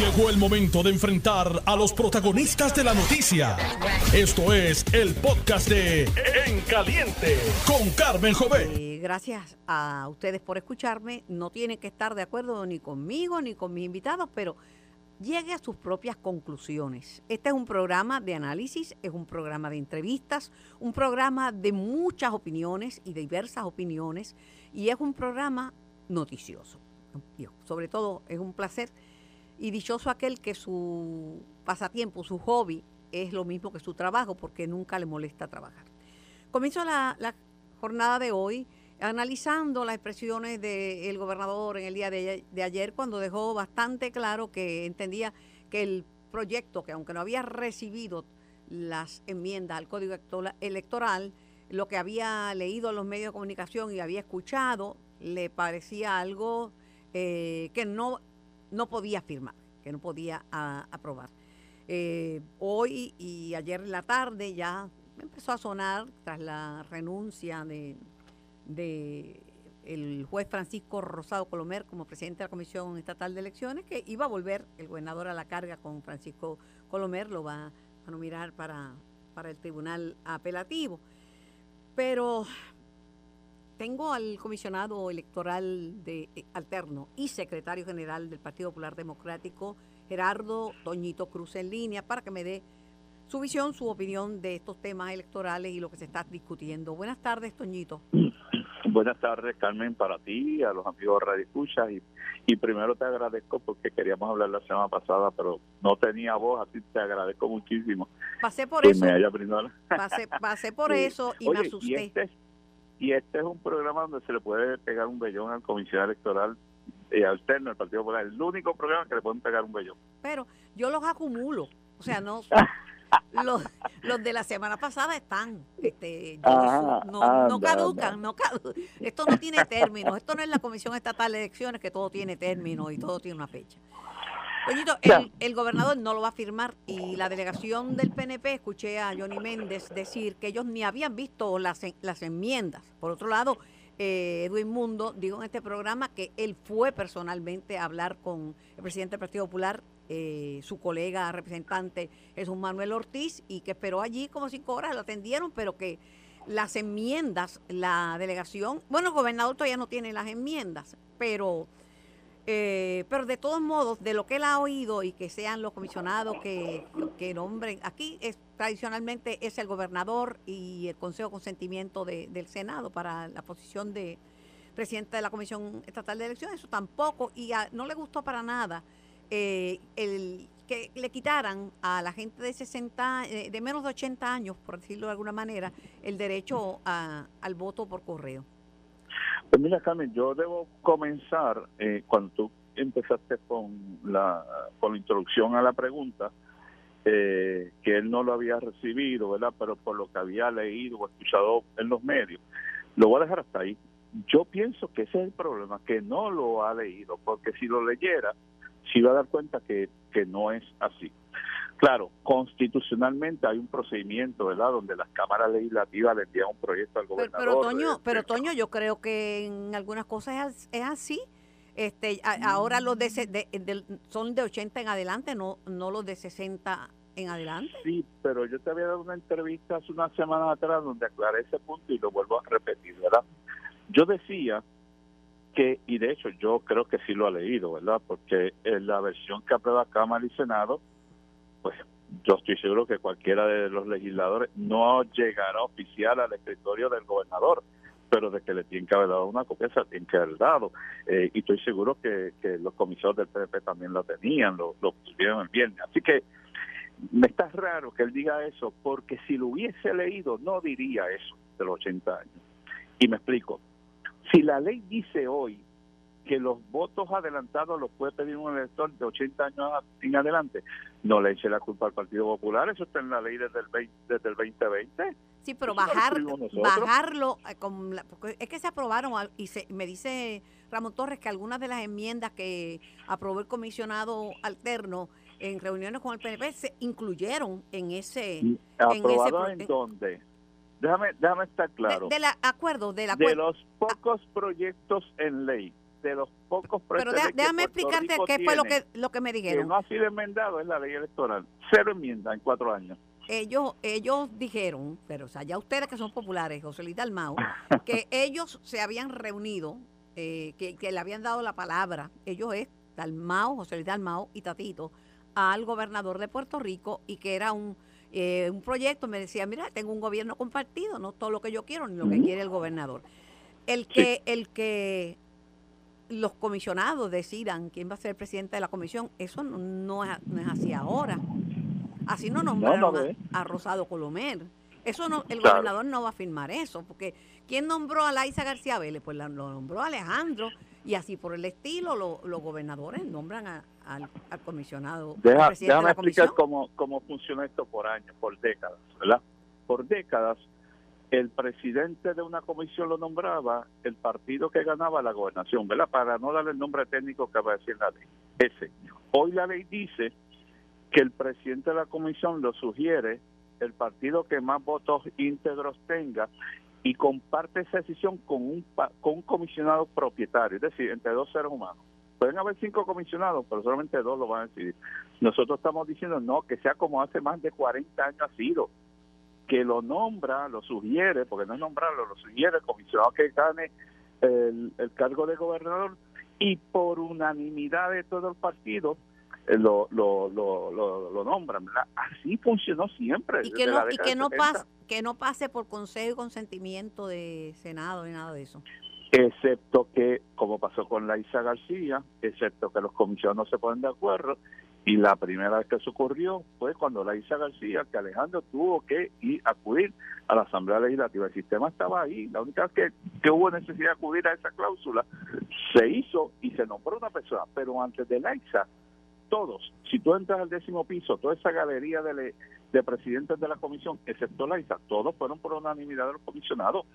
Llegó el momento de enfrentar a los protagonistas de la noticia. Esto es el podcast de En Caliente con Carmen Jovet. Eh, gracias a ustedes por escucharme. No tienen que estar de acuerdo ni conmigo ni con mis invitados, pero llegue a sus propias conclusiones. Este es un programa de análisis, es un programa de entrevistas, un programa de muchas opiniones y diversas opiniones, y es un programa noticioso. Sobre todo es un placer y dichoso aquel que su pasatiempo, su hobby, es lo mismo que su trabajo, porque nunca le molesta trabajar. Comienzo la, jornada de hoy analizando las expresiones del gobernador en el día de, ayer, cuando dejó bastante claro que entendía que el proyecto, que aunque no había recibido las enmiendas al código electoral, lo que había leído en los medios de comunicación y había escuchado, le parecía algo eh, que no no podía firmar, que no podía aprobar. Eh, hoy y ayer en la tarde ya empezó a sonar tras la renuncia de, de el juez Francisco Rosado Colomer como presidente de la Comisión Estatal de Elecciones, que iba a volver el gobernador a la carga con Francisco Colomer, lo va a nominar para, para el tribunal apelativo. Pero tengo al comisionado electoral de eh, alterno y secretario general del Partido Popular Democrático, Gerardo Toñito Cruz, en línea para que me dé su visión, su opinión de estos temas electorales y lo que se está discutiendo. Buenas tardes, Toñito. Buenas tardes, Carmen, para ti, a los amigos Radio Escucha. Y, y primero te agradezco porque queríamos hablar la semana pasada, pero no tenía voz, así te agradezco muchísimo. Pasé por eso. pasé, por eso y me asusté. Este y este es un programa donde se le puede pegar un vellón al comisionado electoral y alterno del Partido Popular. El único programa que le pueden pegar un vellón. Pero yo los acumulo. O sea, no. los, los de la semana pasada están. Este, no, no, caducan. No esto no tiene términos. Esto no es la Comisión Estatal de Elecciones que todo tiene términos y todo tiene una fecha el, gobernador no lo va a firmar y la delegación del PNP, escuché a Johnny Méndez decir que ellos ni habían visto las, las enmiendas. Por otro lado, eh, Edwin Mundo dijo en este programa que él fue personalmente a hablar con el presidente del Partido Popular, eh, su colega representante es un Manuel Ortiz, y que esperó allí como cinco horas, lo atendieron, pero que las enmiendas, la delegación, bueno, el gobernador todavía no tiene las enmiendas, pero eh, pero de todos modos, de lo que él ha oído y que sean los comisionados que, que nombren, aquí es, tradicionalmente es el gobernador y el Consejo de Consentimiento del Senado para la posición de presidente de la Comisión Estatal de Elecciones, eso tampoco, y no le gustó para nada eh, el que le quitaran a la gente de 60, eh, de menos de 80 años, por decirlo de alguna manera, el derecho al voto por correo. Pues mira, Carmen, yo debo comenzar eh, cuando tú empezaste con la, con la introducción a la pregunta, eh, que él no lo había recibido, ¿verdad? Pero por lo que había leído o escuchado en los medios. Lo voy a dejar hasta ahí. Yo pienso que ese es el problema, que no lo ha leído, porque si lo leyera, se iba a dar cuenta que, que no es así. Claro, constitucionalmente hay un procedimiento, ¿verdad?, donde las cámaras legislativas le envían un proyecto al gobernador. Pero, Toño, pero Toño, yo creo que en algunas cosas es, así. Este, ahora los de, son de 80 en adelante, no no los de 60 en adelante. Sí, pero yo te había dado una entrevista hace unas semanas atrás donde aclaré ese punto y lo vuelvo a repetir, ¿verdad? Yo decía que, y de hecho yo creo que sí lo ha leído, ¿verdad? Porque en la versión que aprueba Cámara y Senado pues yo estoy seguro que cualquiera de los legisladores no llegará oficial al escritorio del gobernador, pero de que le tienen que haber dado una copia, se tienen que haber dado. Eh, y estoy seguro que, los comisarios del PDP también lo tenían, lo, lo pusieron el viernes. Así que me está raro que él diga eso, porque si lo hubiese leído, no diría eso de los 80 años. Y me explico. Si la ley dice hoy que los votos adelantados los puede pedir un elector de 80 años en adelante. No le eche la culpa al Partido Popular, eso está en la ley desde el, desde el 2020. Sí, pero bajar, bajarlo, eh, porque es que se aprobaron y se, me dice Ramón Torres que algunas de las enmiendas que aprobó el comisionado alterno en reuniones con el PNP se incluyeron en ese... ¿Aprobado en, dónde? Déjame, déjame estar claro. De, acuerdo, de, la de los pocos proyectos en ley de los pocos Pero déjame explicarte qué fue lo que, lo que me dijeron. Que no ha sido enmendado es la ley electoral. Cero enmienda en cuatro años. Ellos, ellos dijeron, pero o sea, ya ustedes que son populares, José Luis Dalmau, que ellos se habían reunido, eh, que, que, le habían dado la palabra, ellos es Dalmau, José Luis Dalmau y Tatito, al gobernador de Puerto Rico y que era un, eh, un proyecto, me decía, mira, tengo un gobierno compartido, no todo lo que yo quiero ni lo que quiere el gobernador. El que, el que los comisionados decidan quién va a ser el presidente de la comisión, eso no, es, así ahora. Así no nombraron a, Rosado Colomer. Eso no, el gobernador no va a firmar eso, porque ¿quién nombró a Laisa García Vélez? Pues lo nombró Alejandro, y así por el estilo los gobernadores nombran al, comisionado. déjame explicar cómo, cómo funciona esto por años, por décadas, ¿verdad? Por décadas el presidente de una comisión lo nombraba el partido que ganaba la gobernación, ¿verdad? Para no darle el nombre técnico que va a decir la ley. Ese. Hoy la ley dice que el presidente de la comisión lo sugiere el partido que más votos íntegros tenga y comparte esa decisión con un, con un comisionado propietario, es decir, entre dos seres humanos. Pueden haber cinco comisionados, pero solamente dos lo van a decidir. Nosotros estamos diciendo no, que sea como hace más de 40 años ha sido, que lo nombra, lo sugiere, porque no es nombrarlo, lo sugiere el comisionado que gane el, cargo de gobernador y por unanimidad de todo el partido eh, lo, lo, lo, lo, nombran. Así funcionó siempre. Y que no, y que no, pase, que no pase por consejo y consentimiento de Senado ni nada de eso. Excepto que, como pasó con la Isa García, excepto que los comisionados no se ponen de acuerdo y la primera vez que eso ocurrió fue cuando la Isa García, que Alejandro tuvo que ir acudir a la Asamblea Legislativa. El sistema estaba ahí. La única vez que, que hubo necesidad de acudir a esa cláusula se hizo y se nombró una persona. Pero antes de la ISA, todos, si tú entras al décimo piso, toda esa galería de, de presidentes de la comisión, excepto la ISA, todos fueron por unanimidad de los comisionados.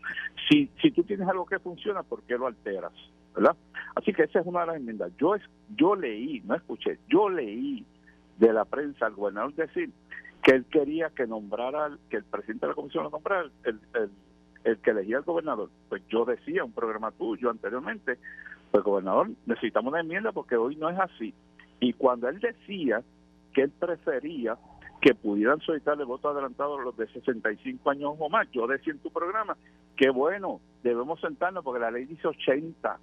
Si, si tú tienes algo que funciona, ¿por qué lo alteras? ¿Verdad? Así que esa es una de las enmiendas. Yo, yo leí, no escuché, yo leí de la prensa al gobernador decir que él quería que nombrara, que el presidente de la comisión lo nombrara el, el, que elegía al gobernador. Pues yo decía, un programa tuyo anteriormente, pues gobernador, necesitamos una enmienda porque hoy no es así. Y cuando él decía que él prefería que pudieran solicitarle voto adelantado a los de 65 años o más, yo decía en tu programa que bueno, debemos sentarnos porque la ley dice 80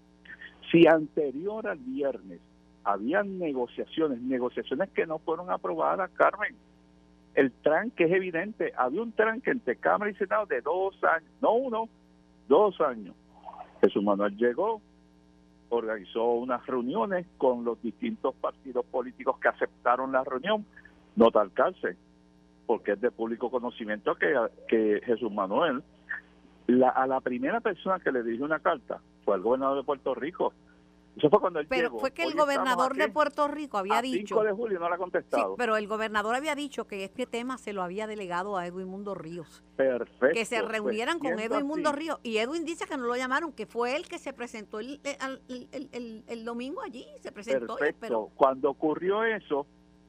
si anterior al viernes habían negociaciones, negociaciones que no fueron aprobadas, Carmen, el tranque es evidente, había un tranque entre Cámara y Senado de dos años, no uno, dos años. Jesús Manuel llegó, organizó unas reuniones con los distintos partidos políticos que aceptaron la reunión, no tal cárcel, porque es de público conocimiento que, que Jesús Manuel, la, a la primera persona que le dirigió una carta fue al gobernador de Puerto Rico. Eso fue cuando él Pero fue que el gobernador de Puerto Rico había dicho. 5 de julio no la ha contestado. Sí, pero el gobernador había dicho que este tema se lo había delegado a Edwin Mundo Ríos. Perfecto. Que se pues, reunieran con Edwin Mundo Ríos. Y Edwin dice que no lo llamaron, que fue él que se presentó el, el, el, domingo allí. Se presentó. Perfecto. Cuando ocurrió eso,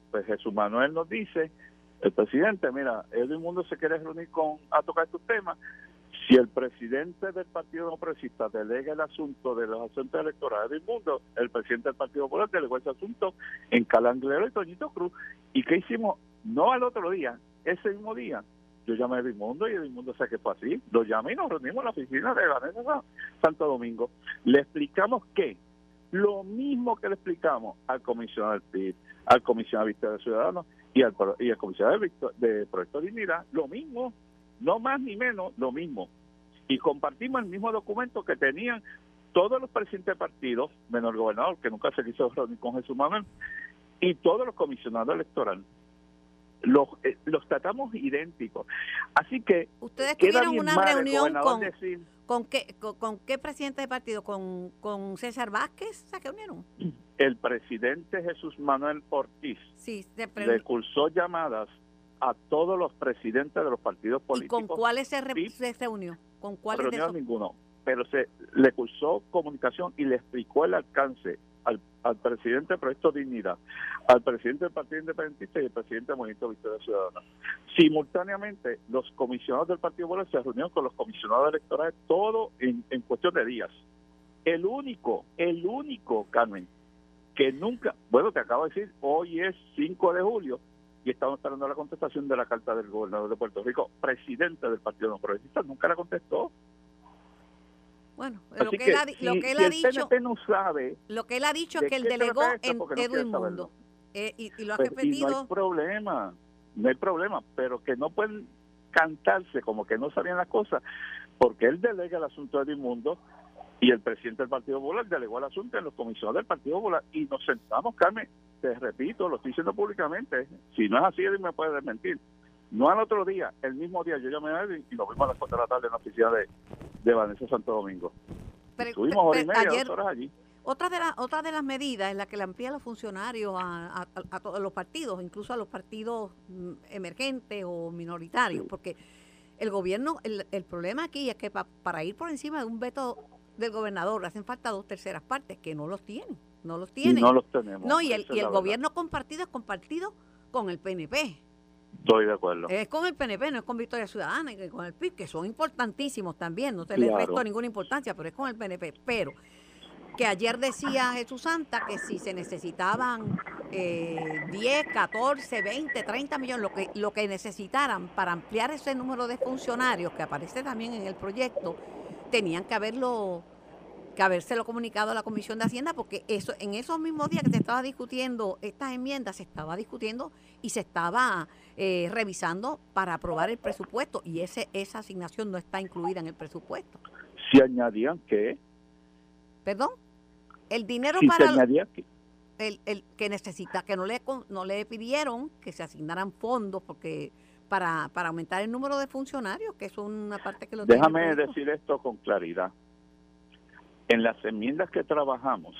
pues Jesús Manuel nos dice: el presidente, mira, Edwin Mundo se quiere reunir con a tocar estos temas si el presidente del Partido Progresista delega el asunto de los asuntos electorales del mundo, el presidente del Partido Popular delegó ese asunto en Calanglero y Toñito Cruz. ¿Y qué hicimos? No al otro día, ese mismo día. Yo llamé a Edmundo y Edmundo sé que fue así. Lo llamé y nos reunimos en la oficina de Vanessa Santo Domingo. Le explicamos que lo mismo que le explicamos al comisionado del PIB, al comisionado de Vista de Ciudadanos y al, comisionado de, de Proyecto Dignidad, lo mismo no más ni menos lo mismo. Y compartimos el mismo documento que tenían todos los presidentes de partidos, menos el gobernador, que nunca se quiso reunir con Jesús Manuel, y todos los comisionados electorales. Los, eh, los tratamos idénticos. Así que... Ustedes tuvieron una reunión con... ¿Con qué, con, qué presidente de partido? ¿Con, ¿Con César Vázquez se reunieron? El presidente Jesús Manuel Ortiz sí, le cursó llamadas a todos los presidentes de los partidos políticos. ¿Y con cuáles se, reunió? ¿Con cuáles reunió ninguno, pero se le cursó comunicación y le explicó el alcance al, al presidente del Proyecto Dignidad, al presidente del Partido Independentista y al presidente del Movimiento Victoria Ciudadana. Simultáneamente, los comisionados del Partido Popular se reunieron con los comisionados electorales, todo en, en cuestión de días. el único, el único, Carmen, que nunca, bueno, te acabo de decir, hoy es 5 de julio y estamos esperando la contestación de la carta del gobernador de Puerto Rico, presidente del Partido No Progresista, nunca la contestó. Bueno, lo que, él ha, lo que él ha dicho, no sabe lo que él ha dicho es que él delegó en Edwin Mundo eh, y, lo ha pues, repetido. no hay problema, no hay problema, pero que no pueden cantarse como que no sabían las cosas, porque él delega el asunto de Mundo y el presidente del Partido Popular delegó el asunto en los comisionados del Partido Popular y nos sentamos, Carmen, te repito, lo estoy diciendo públicamente, si no es así, él me puede desmentir. No al otro día, el mismo día yo llamé a él y lo vimos a las 4 de la tarde en la oficina de, de Vanessa Santo Domingo. Pero, Estuvimos hora y media, dos horas allí. Otra de, la, otra de las medidas es la que le amplía a los funcionarios a, a, todos los partidos, incluso a los partidos mm, emergentes o minoritarios, porque el gobierno, el, el, problema aquí es que para ir por encima de un veto del gobernador hacen falta dos terceras partes, que no los tienen, no los tienen. no los tenemos. No, y el, y el gobierno compartido es compartido con el PNP. Estoy de acuerdo. Es con el PNP, no es con Victoria Ciudadana y con el PIB, que son importantísimos también, no te les resto ninguna importancia, pero es con el PNP. Pero que ayer decía Jesús Santa que si se necesitaban eh, 10, 14, 20, 30 millones, lo que, lo que necesitaran para ampliar ese número de funcionarios que aparece también en el proyecto, tenían que haberlo que habérselo comunicado a la Comisión de Hacienda, porque eso en esos mismos días que se estaba discutiendo estas enmiendas, se estaba discutiendo y se estaba eh, revisando para aprobar el presupuesto, y ese esa asignación no está incluida en el presupuesto. Si añadían que... ¿Perdón? El dinero para... El, el, que necesita, que no le, no le pidieron que se asignaran fondos porque para, para aumentar el número de funcionarios, que es una parte que lo Déjame decir esto con claridad. En las enmiendas que trabajamos,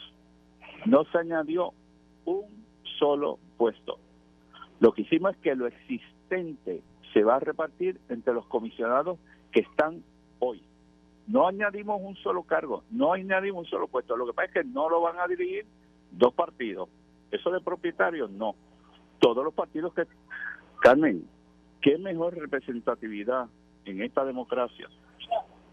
no se añadió un solo puesto. Lo que hicimos es que lo existente se va a repartir entre los comisionados que están hoy. No añadimos un solo cargo, no añadimos un solo puesto. Lo que pasa es que no lo van a dirigir dos partidos. Eso de propietarios, no. Todos los partidos que... Carmen, ¿Qué mejor representatividad en esta democracia?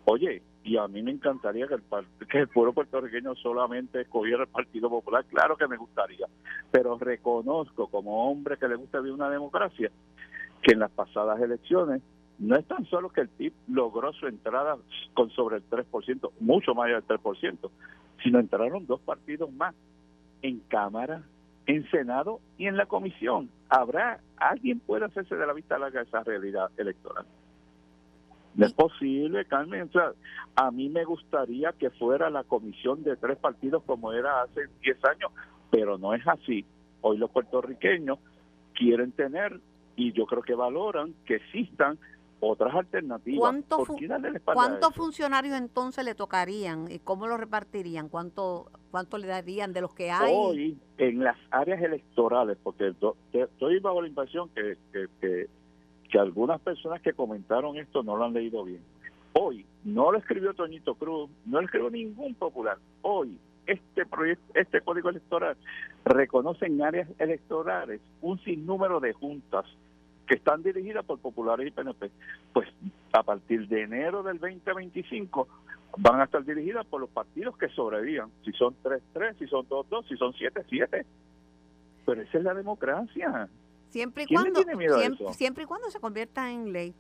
Oye, y a mí me encantaría que el, que el pueblo puertorriqueño solamente escogiera el Partido Popular, claro que me gustaría, pero reconozco como hombre que le gusta vivir una democracia que en las pasadas elecciones no es tan solo que el PIB logró su entrada con sobre el 3%, mucho más del 3%, sino entraron dos partidos más en Cámara en Senado y en la comisión. ¿Habrá alguien puede hacerse de la vista larga esa realidad electoral? No es posible, Carmen. a mí me gustaría que fuera la comisión de tres partidos como era hace 10 años, pero no es así. Hoy los puertorriqueños quieren tener, y yo creo que valoran, que existan otras alternativas. ¿Cuántos funcionarios entonces le tocarían y cómo lo repartirían? ¿Cuánto, ¿Cuánto le darían de los que hay? Hoy, en las áreas electorales, porque estoy bajo la impresión que, que, que, algunas personas que comentaron esto no lo han leído bien. Hoy, no lo escribió Toñito Cruz, no lo escribió ningún popular. Hoy, este proyecto, este código electoral reconoce en áreas electorales un sinnúmero de juntas que están dirigidas por populares y PNP, pues a partir de enero del 2025 van a estar dirigidas por los partidos que sobrevivan, si son 3-3, si son 2-2, si son 7-7. Pero esa es la democracia. Siempre y cuando siempre, y cuando se convierta en ley.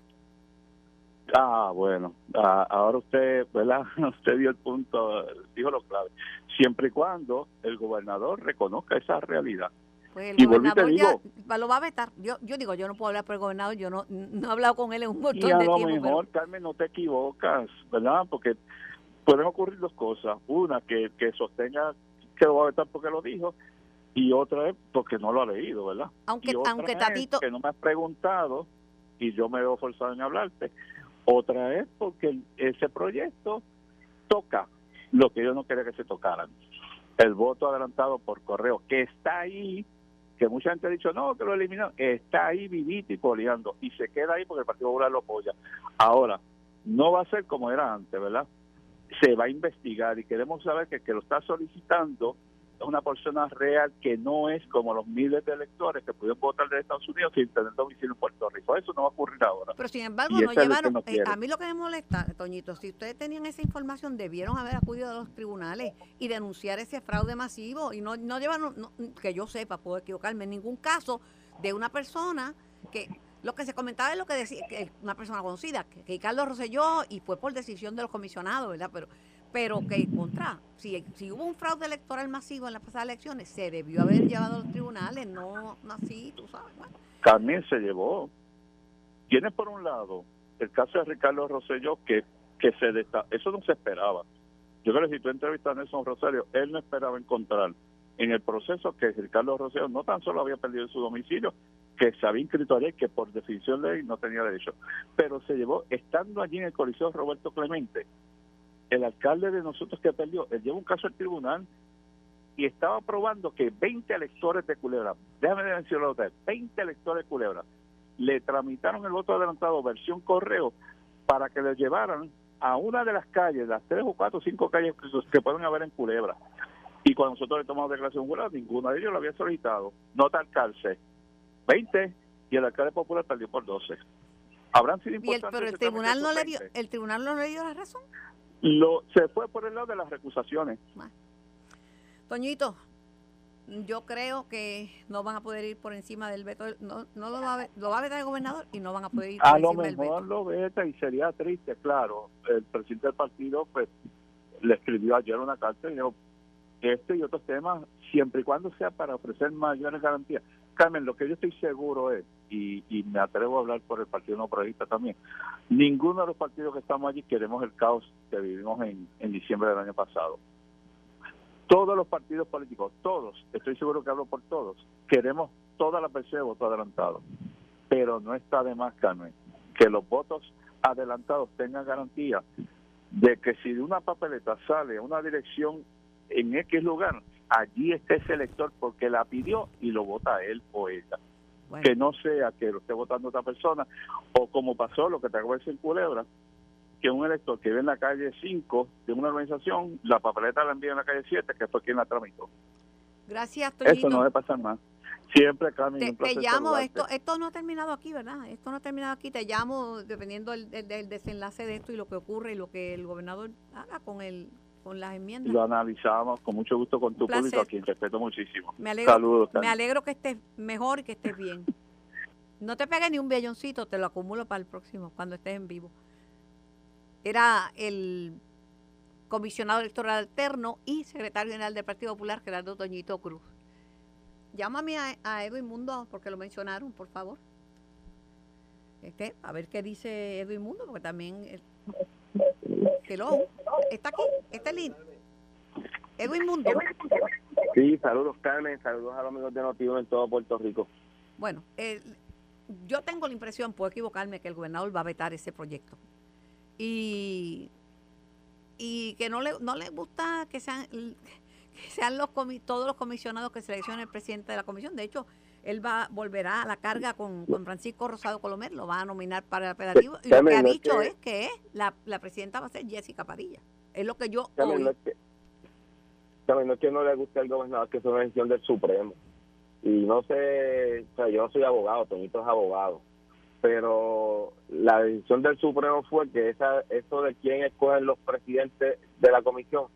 Ah, bueno, ah, ahora usted, ¿verdad? Usted dio el punto, dijo lo clave. Siempre y cuando el gobernador reconozca esa realidad. Pues el gobernador ya lo va a vetar. Yo, yo digo, yo no puedo hablar por el gobernador, yo no, no he hablado con él en un montón de tiempo. a lo mejor, Carmen, no te equivocas, ¿verdad? Porque pueden ocurrir dos cosas. Una, que, que sostenga que lo va a vetar porque lo dijo, y otra es porque no lo ha leído, ¿verdad? Aunque, aunque Tatito... que no me has preguntado y yo me veo forzado en hablarte. Otra es porque ese proyecto toca lo que yo no quería que se tocaran. El voto adelantado por correo, que está ahí, que mucha gente ha dicho, no, que lo eliminó, está ahí vivito y coleando, y se queda ahí porque el Partido Popular lo apoya. Ahora, no va a ser como era antes, ¿verdad? Se va a investigar y queremos saber que el que lo está solicitando es una persona real que no es como los miles de electores que pudieron votar de Estados Unidos sin tener domicilio en Puerto Rico. Eso no va a ocurrir ahora. Pero sin embargo, no llevaron. Eh, a mí lo que me molesta, Toñito, si ustedes tenían esa información, debieron haber acudido a los tribunales y denunciar ese fraude masivo y no, no llevaron, que yo sepa, puedo equivocarme, en ningún caso de una persona que lo que se comentaba es lo que decía que una persona conocida, que, que Carlos Rosselló y fue por decisión de los comisionados, ¿verdad? Pero pero que contra, si, si hubo un fraude electoral masivo en las pasadas elecciones, se debió haber llevado a los tribunales, no, así, tú sabes. También se llevó. Tiene por un lado el caso de Ricardo Rosselló, que, que se eso no se esperaba. Yo creo que si tú entrevistas a Nelson Rosario, él no esperaba encontrar en el proceso que Ricardo Rosselló no tan solo había perdido su domicilio, que se había inscrito allí, que por definición de ley no tenía derecho, pero se llevó, estando allí en el coliseo Roberto Clemente, el alcalde de nosotros que perdió, él lleva un caso al tribunal y estaba probando que 20 electores de Culebra, déjame decirlo otra vez, 20 electores de Culebra, le tramitaron el voto adelantado versión correo para que le llevaran a una de las calles, las tres o cuatro o cinco calles que, pueden haber en Culebra. Y cuando nosotros le tomamos declaración jurada, ninguna de ellos lo había solicitado. Nota alcalde, 20 y el alcalde popular perdió por 12. Habrán sido importantes. Pero el tribunal no le dio, el tribunal no le dio la razón. Lo, se fue por el lado de las recusaciones. Toñito, yo creo que no van a poder ir por encima del veto, no, no lo, va a, lo va a vetar el gobernador y no van a poder ir por a encima del veto. A lo mejor lo veta y sería triste, claro. El presidente del partido pues le escribió ayer una carta y dijo, este y otros temas, siempre y cuando sea para ofrecer mayores garantías. Carmen, lo que yo estoy seguro es, y, me atrevo a hablar por el Partido No Progresista también, ninguno de los partidos que estamos allí queremos el caos que vivimos en, en diciembre del año pasado. Todos los partidos políticos, todos, estoy seguro que hablo por todos, queremos toda la PC de voto adelantado. Pero no está de más, Carmen, que los votos adelantados tengan garantía de que si de una papeleta sale una dirección en X lugar, allí está ese elector porque la pidió y lo vota él o ella. Que no sea que lo esté votando otra persona, o como pasó lo que te acabo de decir en Culebra, que un elector que vive en la calle 5 de una organización, la papeleta la envía en la calle 7, que fue quien la tramitó. Gracias, Eso no debe pasar más. Siempre, Carmen. Te, te llamo, esto, esto no ha terminado aquí, ¿verdad? Esto no ha terminado aquí. Te llamo dependiendo del, del desenlace de esto y lo que ocurre y lo que el gobernador haga con el con las enmiendas. Lo analizamos con mucho gusto con tu público, a quien respeto muchísimo. Me alegro, Saludos. Me alegro que estés mejor y que estés bien. No te pegues ni un belloncito, te lo acumulo para el próximo, cuando estés en vivo. Era el comisionado electoral alterno y secretario general del Partido Popular, Gerardo Toñito Cruz. Llámame a, a Edwin Mundo, porque lo mencionaron, por favor. Este, a ver qué dice Edwin Mundo, porque también... Hello, está aquí, está el Edwin Mundo. Sí, saludos Carmen, saludos a los amigos de Notivo en todo Puerto Rico. Bueno, yo tengo la impresión, puedo equivocarme, que el gobernador va a vetar ese proyecto. Y, y que no le, no le gusta que sean, que sean los todos los comisionados que seleccione el presidente de la comisión. De hecho, él va volverá a la carga con, Francisco Rosado Colomer, lo va a nominar para el operativo. Y lo que ha dicho es que la, la presidenta va a ser Jessica Padilla. Es lo que yo oí. No es que, no que no le guste al gobernador que es una decisión del Supremo. Y no sé, o sea, yo no soy abogado, Toñito es abogado, pero la decisión del Supremo fue que esa, eso de quién escogen los presidentes de la comisión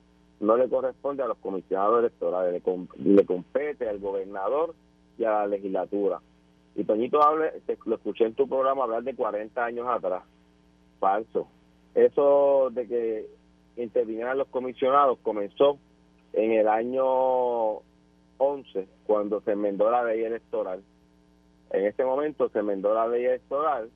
no le corresponde a los comisionados electorales, le, le compete al gobernador y a la legislatura. Y Toñito hable, lo escuché en tu programa hablar de 40 años atrás. Falso. Eso de que intervinieran los comisionados comenzó en el año 11, cuando se enmendó la ley electoral. En ese momento se enmendó la ley electoral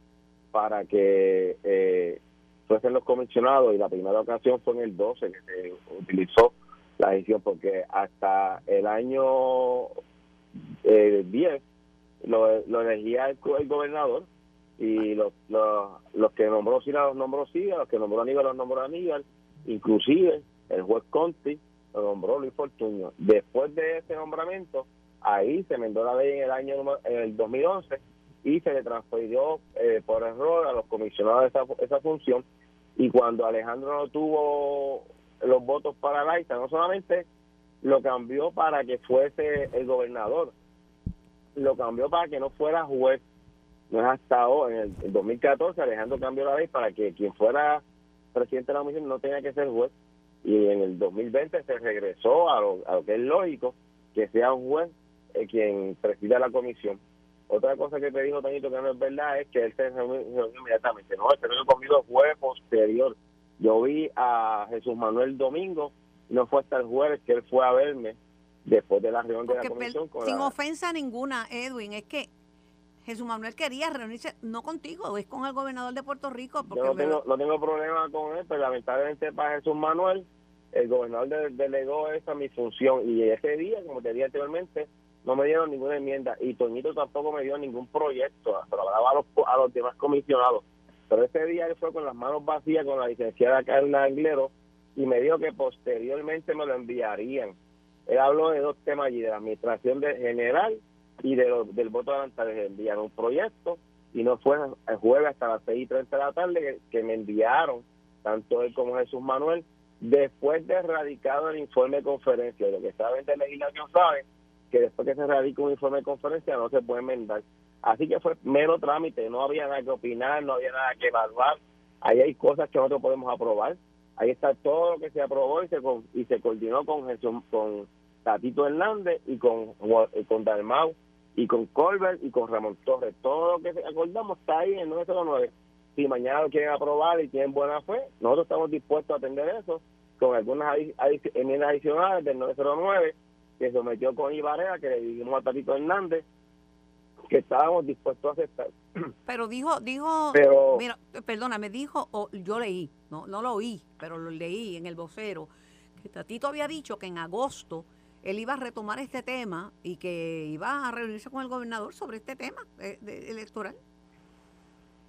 para que eh, fuesen los comisionados y la primera ocasión fue en el 12 que se utilizó la decisión porque hasta el año eh, 10 lo, elegía el, gobernador y los, los, que nombró Sila los nombró Sila, los que nombró Aníbal los nombró Aníbal, inclusive el juez Conti lo nombró Luis Fortuño. Después de ese nombramiento, ahí se enmendó la ley en el año en el 2011 y se le transfirió eh, por error a los comisionados esa, esa función. Y cuando Alejandro no tuvo los votos para la ISA, no solamente lo cambió para que fuese el gobernador. Lo cambió para que no fuera juez. No es hasta ahora, en el, 2014, Alejandro cambió la ley para que quien fuera presidente de la comisión no tenía que ser juez. Y en el 2020 se regresó a lo, a lo que es lógico, que sea un juez eh, quien presida la comisión. Otra cosa que te dijo Toñito que no es verdad es que él se reunió inmediatamente. No, el reunió conmigo fue posterior. Yo vi a Jesús Manuel Domingo, no fue hasta el jueves que él fue a verme después de la reunión de la comisión. sin ofensa ninguna, Edwin, es que Jesús Manuel quería reunirse no contigo, es con el gobernador de Puerto Rico. Porque Yo no tengo, no tengo problema con él, pero lamentablemente para Jesús Manuel, el gobernador delegó esa mi función y ese día, como te dije anteriormente, no me dieron ninguna enmienda y Toñito tampoco me dio ningún proyecto, pero hablaba a los, a los demás comisionados. Pero ese día él fue con las manos vacías con la licenciada Carla Anglero y me dijo que posteriormente me lo enviarían. Él habló de dos temas allí, de la administración de general y de del voto adelantado. Le enviaron un proyecto y no fue el jueves hasta las 6 y 30 de la tarde que, me enviaron, tanto él como Jesús Manuel, después de erradicado el informe de conferencia. Lo que saben de legislación saben que después que se radica un informe de conferencia no se puede enmendar. Así que fue mero trámite, no había nada que opinar, no había nada que evaluar. Ahí hay cosas que nosotros podemos aprobar. Ahí está todo lo que se aprobó y se, y se coordinó con con Tatito Hernández y con, con Dalmau y con Colbert y con Ramón Torres. Todo lo que acordamos está ahí en el 909. Si mañana lo quieren aprobar y tienen buena fe, nosotros estamos dispuestos a atender eso con algunas enmiendas adicionales del 909 que sometió con Ibarrea, que le dijimos a Tatito Hernández que estábamos dispuestos a aceptar. Pero dijo, dijo, mira, perdóname, dijo, o yo leí, no, no lo oí, pero lo leí en el vocero, que Tatito había dicho que en agosto él iba a retomar este tema y que iba a reunirse con el gobernador sobre este tema eh, electoral.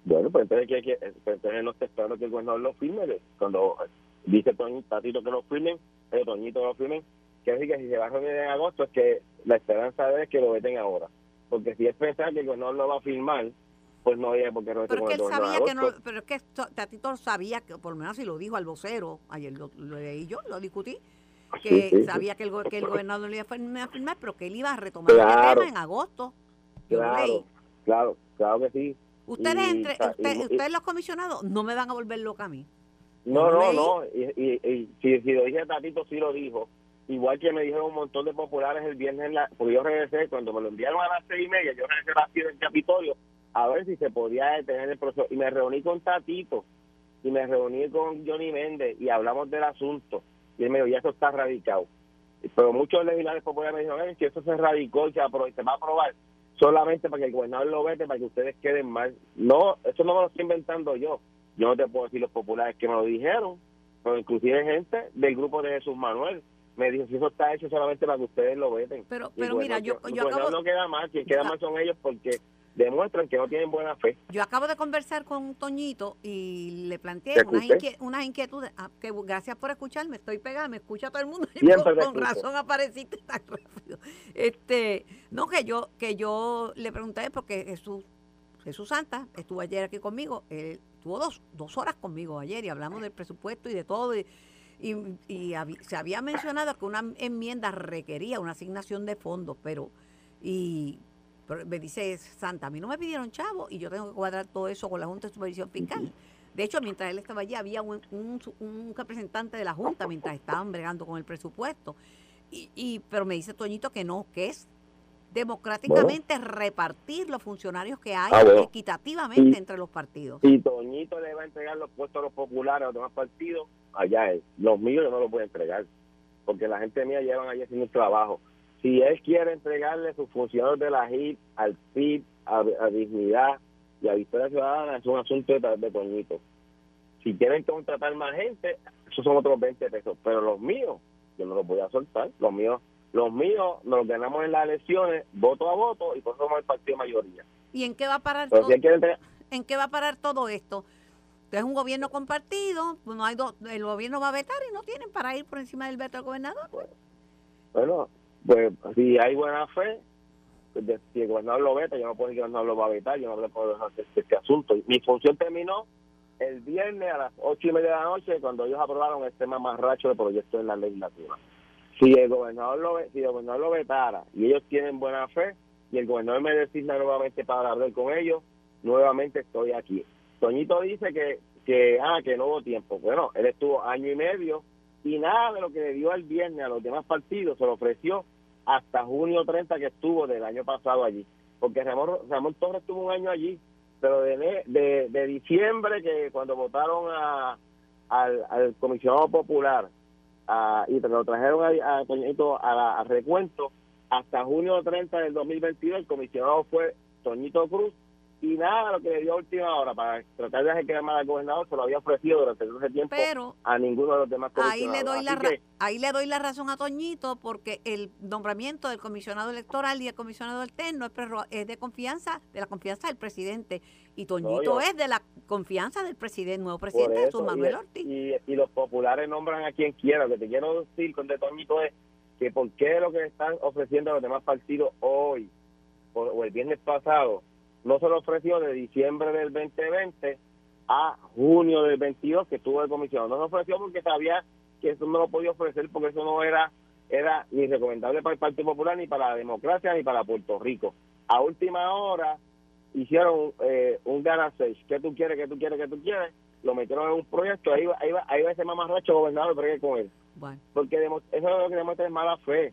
Bueno, pues entonces, que, que, pues entonces no está esperando que el gobernador lo firme. Cuando dice Tatito que lo firmen, el Toñito lo firmen, que decir que si se va a reunir en agosto es que la esperanza es que lo veten ahora. Porque si es pensar que el gobernador lo va a firmar, pues no había porque no pero que él sabía que no pero es que Tatito sabía que por lo menos si lo dijo al vocero ayer lo, leí yo lo discutí que sabía que el, que el gobernador lo iba a firmar pero que él iba a retomar el tema en agosto claro claro claro que sí. Ustedes entre ustedes los comisionados no me van a volver loca a mí. No no no y, y, si, si lo dije Tatito sí lo dijo. Igual que me dijeron un montón de populares el viernes, en la, porque yo regresé, cuando me lo enviaron a las seis y media, yo regresé a las del Capitolio a ver si se podía detener el proceso. Y me reuní con Tatito, y me reuní con Johnny Méndez, y hablamos del asunto. Y él me dijo, ya eso está radicado. Pero muchos legisladores populares me dijeron, que eso se radicó y se, se va a aprobar solamente para que el gobernador lo vete, para que ustedes queden mal. No, eso no me lo estoy inventando yo. Yo no te puedo decir los populares que me lo dijeron, pero inclusive gente del grupo de Jesús Manuel me dijo, si eso está hecho solamente para que ustedes lo veten. Pero, pero mira, yo, yo acabo... No queda mal, quien queda mal son ellos porque demuestran que no tienen buena fe. Yo acabo de conversar con Toñito y le planteé unas, inquietudes. Ah, que gracias por escucharme, estoy pegada, me escucha todo el mundo. Y con, razón apareciste tan rápido. Este, no, que yo, que yo le pregunté porque Jesús, Jesús Santa estuvo ayer aquí conmigo, él estuvo dos, dos horas conmigo ayer y hablamos del presupuesto y de todo. Y, y, se había mencionado que una enmienda requería una asignación de fondos, pero y me dice Santa, a mí no me pidieron chavo y yo tengo que cuadrar todo eso con la Junta de Supervisión Fiscal. De hecho, mientras él estaba allí, había un, un, representante de la Junta mientras estaban bregando con el presupuesto. Y, y, pero me dice Toñito que no, que es democráticamente repartir los funcionarios que hay ah, equitativamente entre los partidos. Y Toñito le va a entregar los puestos a los populares a los demás partidos, allá es. Los míos yo no los voy a entregar, porque la gente mía llevan allí haciendo un trabajo. Si él quiere entregarle sus funcionarios de la HIP al PIB, a, Dignidad y a Victoria Ciudadana, es un asunto de, de Toñito. Si quieren contratar más gente, esos son otros 20 pesos, pero los míos, yo no los voy a soltar. Los míos los míos nos ganamos en las elecciones voto a voto y por eso somos el partido mayoría. ¿Y en qué va a parar todo? ¿En qué va a parar todo esto? Es un gobierno compartido, pues no hay el gobierno va a vetar y no tienen para ir por encima del veto del gobernador. Bueno, pues si hay buena fe, pues, si el gobernador lo veta, yo no puedo decir que el gobernador lo va a vetar, yo no puedo dejar este, este asunto. Mi función terminó el viernes a las ocho y media de la noche cuando ellos aprobaron el tema más racho de proyecto en la legislatura. si el gobernador lo, si el gobernador lo vetara y ellos tienen buena fe y el gobernador me designa nuevamente para hablar con ellos, nuevamente estoy aquí. Toñito dice que, que, ah, que no hubo tiempo. Bueno, él estuvo año y medio y nada de lo que le dio el viernes a los demás partidos se lo ofreció hasta junio 30 que estuvo del año pasado allí. Porque Ramón, Ramón Torres estuvo un año allí, pero de, de, diciembre que cuando votaron a, al, al comisionado popular y lo trajeron a, a, a, recuento hasta junio 30 del 2022 el comisionado fue Toñito Cruz y nada lo que le dio a última hora para tratar de quedar mal al gobernador se lo había ofrecido durante ese tiempo a ninguno de los demás ahí le doy la ahí le doy la razón a Toñito porque el nombramiento del comisionado electoral y el comisionado alterno es, es de confianza de la confianza del presidente. Y Toñito es de la confianza del presidente nuevo presidente Jesús Manuel Ortiz. y, y, los populares nombran a quien quiera lo que te quiero decir con de Toñito es que por qué lo que están ofreciendo a los demás partidos hoy o el viernes pasado no se lo ofreció de diciembre del 2020 a junio del 22 que estuvo de comisión. No se ofreció porque sabía que eso no lo podía ofrecer porque eso no era era ni recomendable para el Partido Popular ni para la democracia ni para Puerto Rico. A última hora hicieron eh, un gana seis. ¿Qué tú quieres? ¿Qué tú quieres? ¿Qué tú quieres? Lo metieron en un proyecto. Ahí va, ahí va, ahí va ese mamarracho gobernador, pero con él. Porque eso es lo que demuestra es mala fe.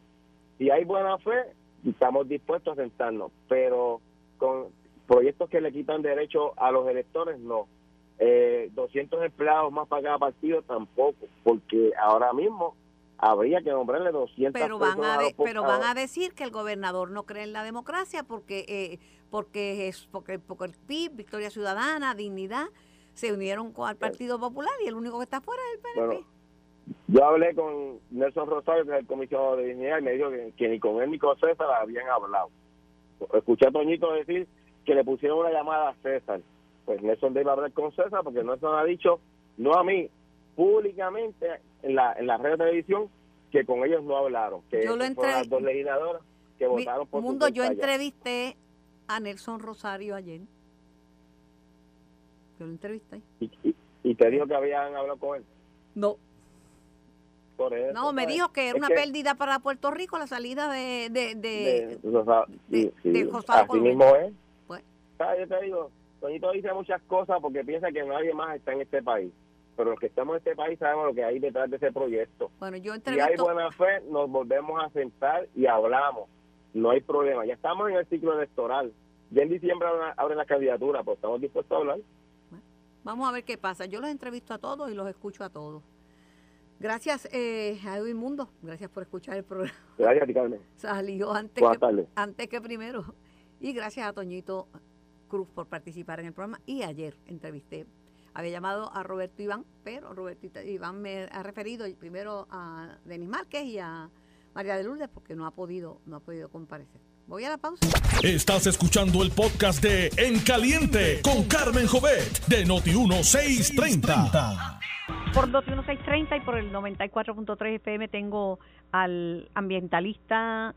Si hay buena fe, estamos dispuestos a sentarnos. Pero con proyectos que le quitan derecho a los electores, no. Eh, 200 empleados más para cada partido, tampoco, porque ahora mismo habría que nombrarle 200 pero van a, pero van a decir que el gobernador no cree en la democracia porque eh, porque es porque, porque el PIB Victoria Ciudadana Dignidad se unieron con el Partido Popular y el único que está fuera es el PNP yo hablé con Nelson Rosario que es el comisionado de Dignidad y me dijo que, que ni con él ni con César habían hablado. Escuché a Toñito decir que le pusieron una llamada a César. Pues Nelson debe hablar con César porque Nelson ha dicho, no a mí, públicamente en la, en la red de televisión, que con ellos no hablaron. Que yo lo las dos legisladoras que votaron por Mundo, yo entrevisté a Nelson Rosario ayer. Yo lo entrevisté. ¿Y, y, te dijo que habían hablado con él? No. Por eso, no, me dijo que era una pérdida para Puerto Rico la salida de de de, de, Así mismo es. Yo te digo, Toñito dice muchas cosas porque piensa que nadie más está en este país. Pero los que estamos en este país sabemos lo que hay detrás de ese proyecto. Bueno, yo Si hay buena fe, nos volvemos a sentar y hablamos. No hay problema. Ya estamos en el ciclo electoral. Ya en diciembre abren la candidatura, pues estamos dispuestos a hablar. vamos a ver qué pasa. Yo los entrevisto a todos y los escucho a todos. Gracias eh, a Edwin Mundo, gracias por escuchar el programa. Gracias Carmen. Salió antes que, antes que primero. Y gracias a Toñito Cruz por participar en el programa y ayer entrevisté. Había llamado a Roberto Iván, pero Roberto Iván me ha referido primero a Denis Márquez y a María de Lourdes porque no ha podido, no ha podido comparecer. Voy a la pausa. Estás escuchando el podcast de En Caliente con Carmen Jovet de Noti1630. Por Noti1630 y por el 94.3 FM tengo al ambientalista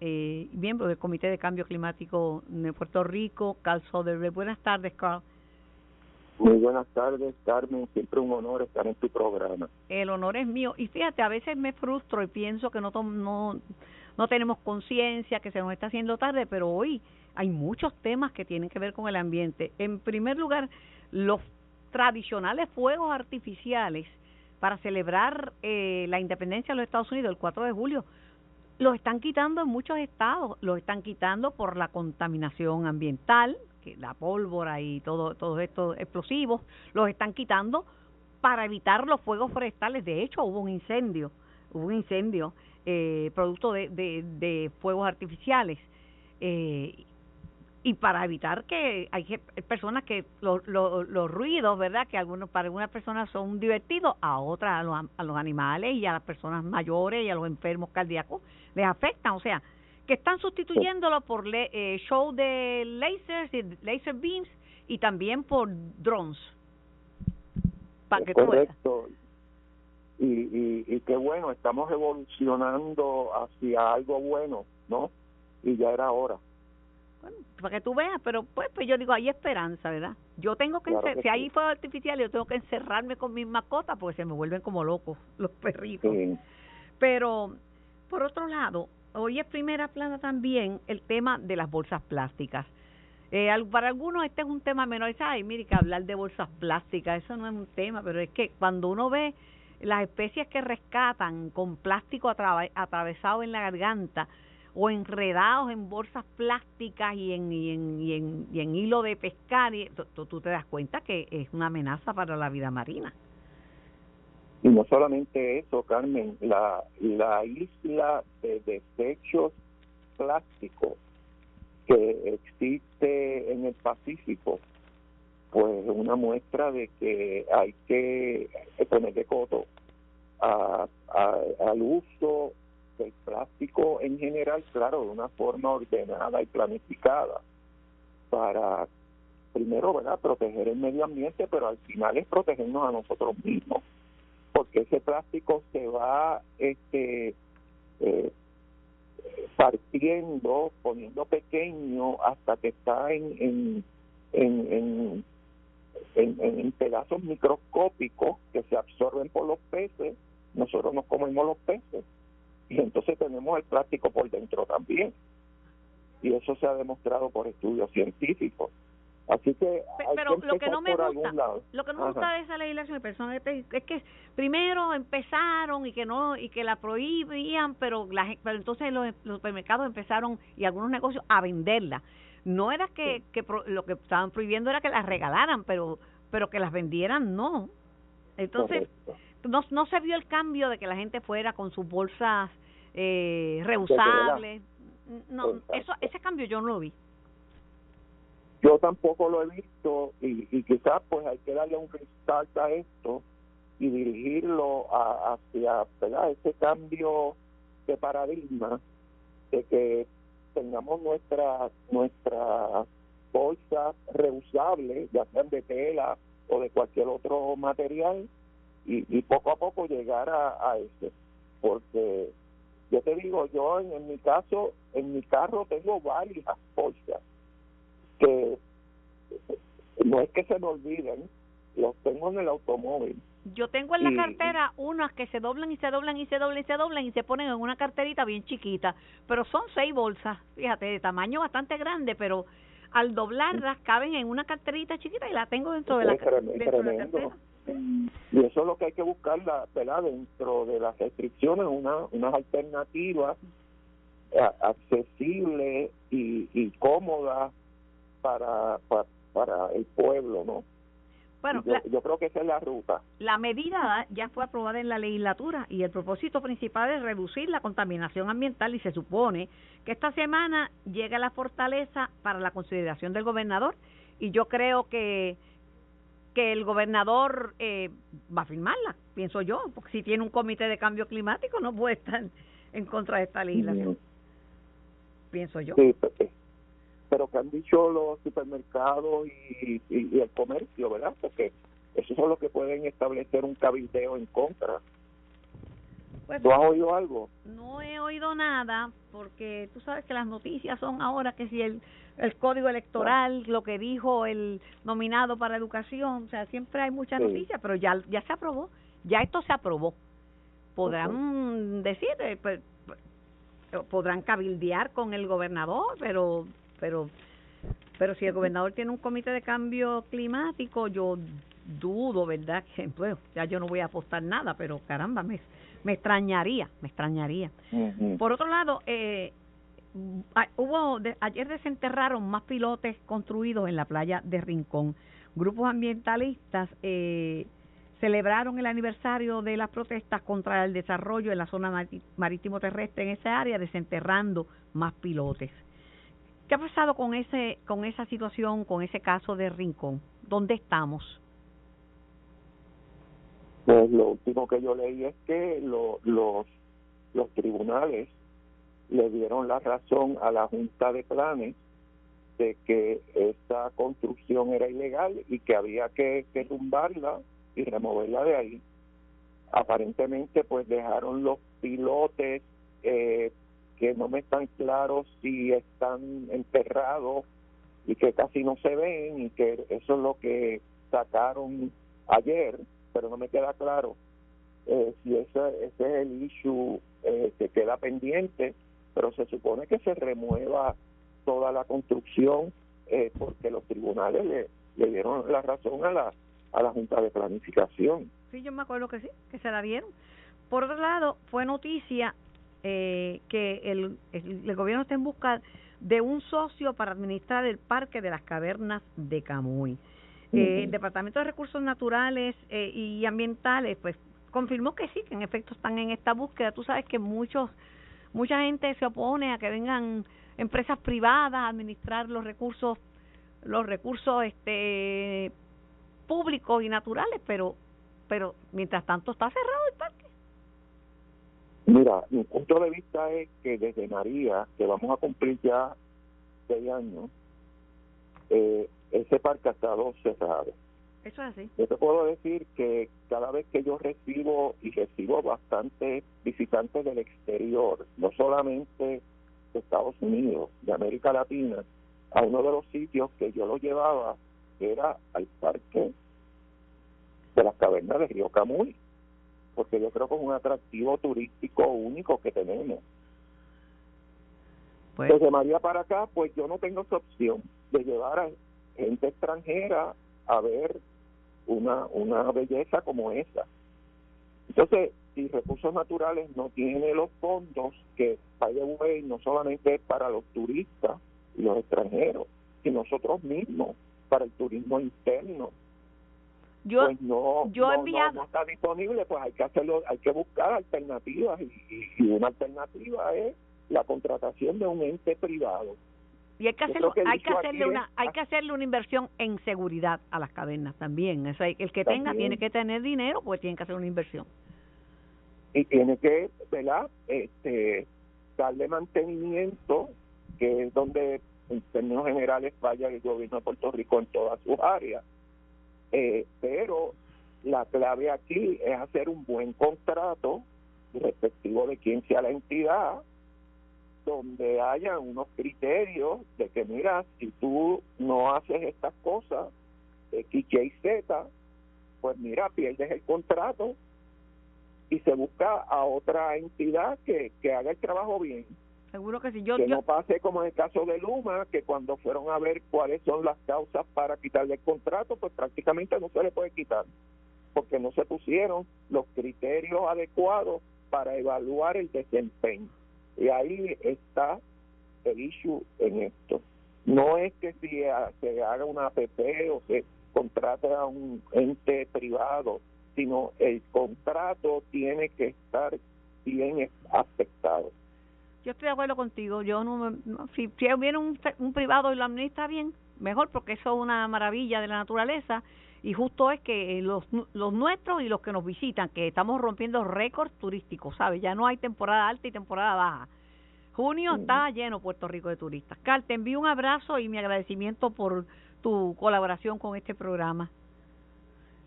eh, miembro del Comité de Cambio Climático de Puerto Rico, Carl Soderberg. Buenas tardes, Carl. Muy buenas tardes, Carmen. Siempre un honor estar en tu programa. El honor es mío. Y fíjate, a veces me frustro y pienso que no, no, no tenemos conciencia, que se nos está haciendo tarde, pero hoy hay muchos temas que tienen que ver con el ambiente. En primer lugar, los tradicionales fuegos artificiales para celebrar eh, la independencia de los Estados Unidos el 4 de julio los están quitando en muchos estados, los están quitando por la contaminación ambiental, que la pólvora y todo todos estos explosivos, los están quitando para evitar los fuegos forestales. De hecho, hubo un incendio, hubo un incendio eh, producto de, de, de fuegos artificiales. Eh, y para evitar que hay personas que los ruidos, ¿verdad? Que algunos para algunas personas son divertidos, a otras, a los, a los animales y a las personas mayores y a los enfermos cardíacos les afectan. O sea, que están sustituyéndolo por le, eh, show de lasers y laser beams y también por drones. Para que Correcto. Y, y, y qué bueno, estamos evolucionando hacia algo bueno, ¿no? Y ya era hora bueno, para que tú veas, pero pues, pues yo digo, hay esperanza, ¿verdad? Yo tengo que, si hay fuego artificial, yo tengo que encerrarme con mis mascotas porque se me vuelven como locos los perritos. Pero por otro lado, hoy es primera plana también el tema de las bolsas plásticas. Eh, para algunos este es un tema menor. Ay, mire, que hablar de bolsas plásticas, eso no es un tema, pero es que cuando uno ve las especies que rescatan con plástico atravesado en la garganta o enredados en bolsas plásticas y en, y en, y en, hilo de pescar, y, tú, te das cuenta que es una amenaza para la vida marina. Y no solamente eso, Carmen, la, la isla de desechos plásticos que existe en el Pacífico, pues es una muestra de que hay que ponerle coto a, al uso del plástico en general, claro, de una forma ordenada y planificada para primero, ¿verdad?, proteger el medio ambiente, pero al final es protegernos a nosotros mismos, porque ese plástico se va este eh, partiendo, poniendo pequeño hasta que está en, en, en, en, en, pedazos microscópicos que se absorben por los peces, nosotros nos comemos los peces y entonces tenemos el plástico por dentro también. Y eso se ha demostrado por estudios científicos. Así que pero lo que no me gusta lo que no me gusta de esa legislación es que primero empezaron y que no y que la prohibían pero la pero entonces los, supermercados empezaron y algunos negocios a venderla. No era que, que lo que estaban prohibiendo era que las regalaran pero pero que las vendieran no. Entonces no no se vio el cambio de que la gente fuera con sus bolsas eh, reusables. No eso ese cambio yo no lo vi yo tampoco lo he visto y, y quizás pues hay que darle un restart a esto y dirigirlo a, hacia ese cambio de paradigma de que tengamos nuestra nuestra bolsas reusables, ya sean de tela o de cualquier otro material, y, y poco a poco llegar a, a ese. Porque yo te digo, yo en, en mi caso, en mi carro tengo varias bolsas que no es que se me olviden, los tengo en el automóvil. Yo tengo en la cartera unas que se doblan y se doblan y se doblan y se doblan y se ponen en una carterita bien chiquita, pero son seis bolsas, fíjate, de tamaño bastante grande, pero al doblarlas caben en una carterita chiquita y la tengo dentro de la, cartera. Y eso es lo que hay que buscar, la, ¿verdad? dentro de las restricciones, una, unas alternativas accesibles y, y cómodas para, para, el pueblo, ¿no? Bueno, yo, creo que esa es la ruta. La medida ya fue aprobada en la legislatura y el propósito principal es reducir la contaminación ambiental y se supone que esta semana llega a la fortaleza para la consideración del gobernador y yo creo que que el gobernador eh, va a firmarla, pienso yo, porque si tiene un comité de cambio climático no puede estar en contra de esta legislación. Pienso yo. Sí, pero que han dicho los supermercados y, el comercio, ¿verdad? Porque esos son los que pueden establecer un cabildeo en contra. Pues, ¿Tú has oído algo? No he oído nada, porque tú sabes que las noticias son ahora que si el, el código electoral, lo que dijo el nominado para educación, o sea, siempre hay muchas noticias, pero ya, ya se aprobó, ya esto se aprobó. Podrán decir, eh, pues, podrán cabildear con el gobernador, pero pero pero si el gobernador tiene un comité de cambio climático, yo dudo, ¿verdad? Que, bueno, ya yo no voy a apostar nada, pero caramba, me, me extrañaría, me extrañaría. Por otro lado, eh, hubo ayer desenterraron más pilotes construidos en la playa de Rincón. Grupos ambientalistas eh, celebraron el aniversario de las protestas contra el desarrollo en la zona marítimo terrestre en esa área, desenterrando más pilotes. ¿Qué ha pasado con ese con esa situación, con ese caso de Rincón? ¿Dónde estamos? Pues lo último que yo leí es que los los tribunales le dieron la razón a la Junta de Planes de que esta construcción era ilegal y que había que, que tumbarla y removerla de ahí. Aparentemente pues dejaron los pilotes eh, que no me están claros si están enterrados y que casi no se ven y que eso es lo que sacaron ayer, pero no me queda claro eh, si ese, ese es el issue eh, que queda pendiente, pero se supone que se remueva toda la construcción eh, porque los tribunales le, le dieron la razón a la, a la Junta de Planificación. Sí, yo me acuerdo que sí, que se la dieron. Por otro lado, fue noticia eh, que el, el, gobierno está en busca de un socio para administrar el Parque de las Cavernas de Camuy. Eh, el Departamento de Recursos Naturales eh, y Ambientales, pues confirmó que sí, que en efecto están en esta búsqueda. Tú sabes que muchos, mucha gente se opone a que vengan empresas privadas a administrar los recursos, los recursos este públicos y naturales, pero, pero mientras tanto está cerrado el parque. Mira, mi punto de vista es que desde María, que vamos a cumplir ya seis años, eh, ese parque ha estado cerrado. Eso es así. Yo te puedo decir que cada vez que yo recibo, y recibo bastantes visitantes del exterior, no solamente de Estados Unidos, de América Latina, a uno de los sitios que yo lo llevaba era al parque de las cavernas de Río Camuy porque yo creo que es un atractivo turístico único que tenemos. Pues, Desde María para acá, pues yo no tengo esa opción de llevar a gente extranjera a ver una, una belleza como esa. Entonces, si Recursos Naturales no tiene los fondos que, by the way, no solamente es para los turistas y los extranjeros, sino nosotros mismos, para el turismo interno, yo, pues no, yo no, está disponible, pues hay que hacerlo, hay que buscar alternativas y, una alternativa es la contratación de un ente privado. Y hay que, hacerlo, hay que hacerle una hay que hacerle una inversión en seguridad a las cavernas también. O el que tenga tiene que tener dinero, pues tiene que hacer una inversión. Y tiene que, ¿verdad? Este, darle mantenimiento, que es donde en términos generales vaya el gobierno de Puerto Rico en todas sus áreas eh, pero la clave aquí es hacer un buen contrato respectivo de quién sea la entidad donde haya unos criterios de que mira si tú no haces estas cosas X, Y, Z pues mira pierdes el contrato y se busca a otra entidad que, que haga el trabajo bien Seguro que sí. Yo, que no pase como en el caso de Luma, que cuando fueron a ver cuáles son las causas para quitarle el contrato, pues prácticamente no se le puede quitar, porque no se pusieron los criterios adecuados para evaluar el desempeño. Y ahí está el issue en esto. No es que si se haga una APP o se contrate a un ente privado, sino el contrato tiene que estar bien aceptado yo estoy de acuerdo contigo. Yo no, si, si viene un, un privado y lo administra bien, mejor, porque eso es una maravilla de la naturaleza. Y justo es que los, los nuestros y los que nos visitan, que estamos rompiendo récords turísticos, ¿sabes? Ya no hay temporada alta y temporada baja. Junio está lleno Puerto Rico de turistas. Carl, te envío un abrazo y mi agradecimiento por tu colaboración con este programa.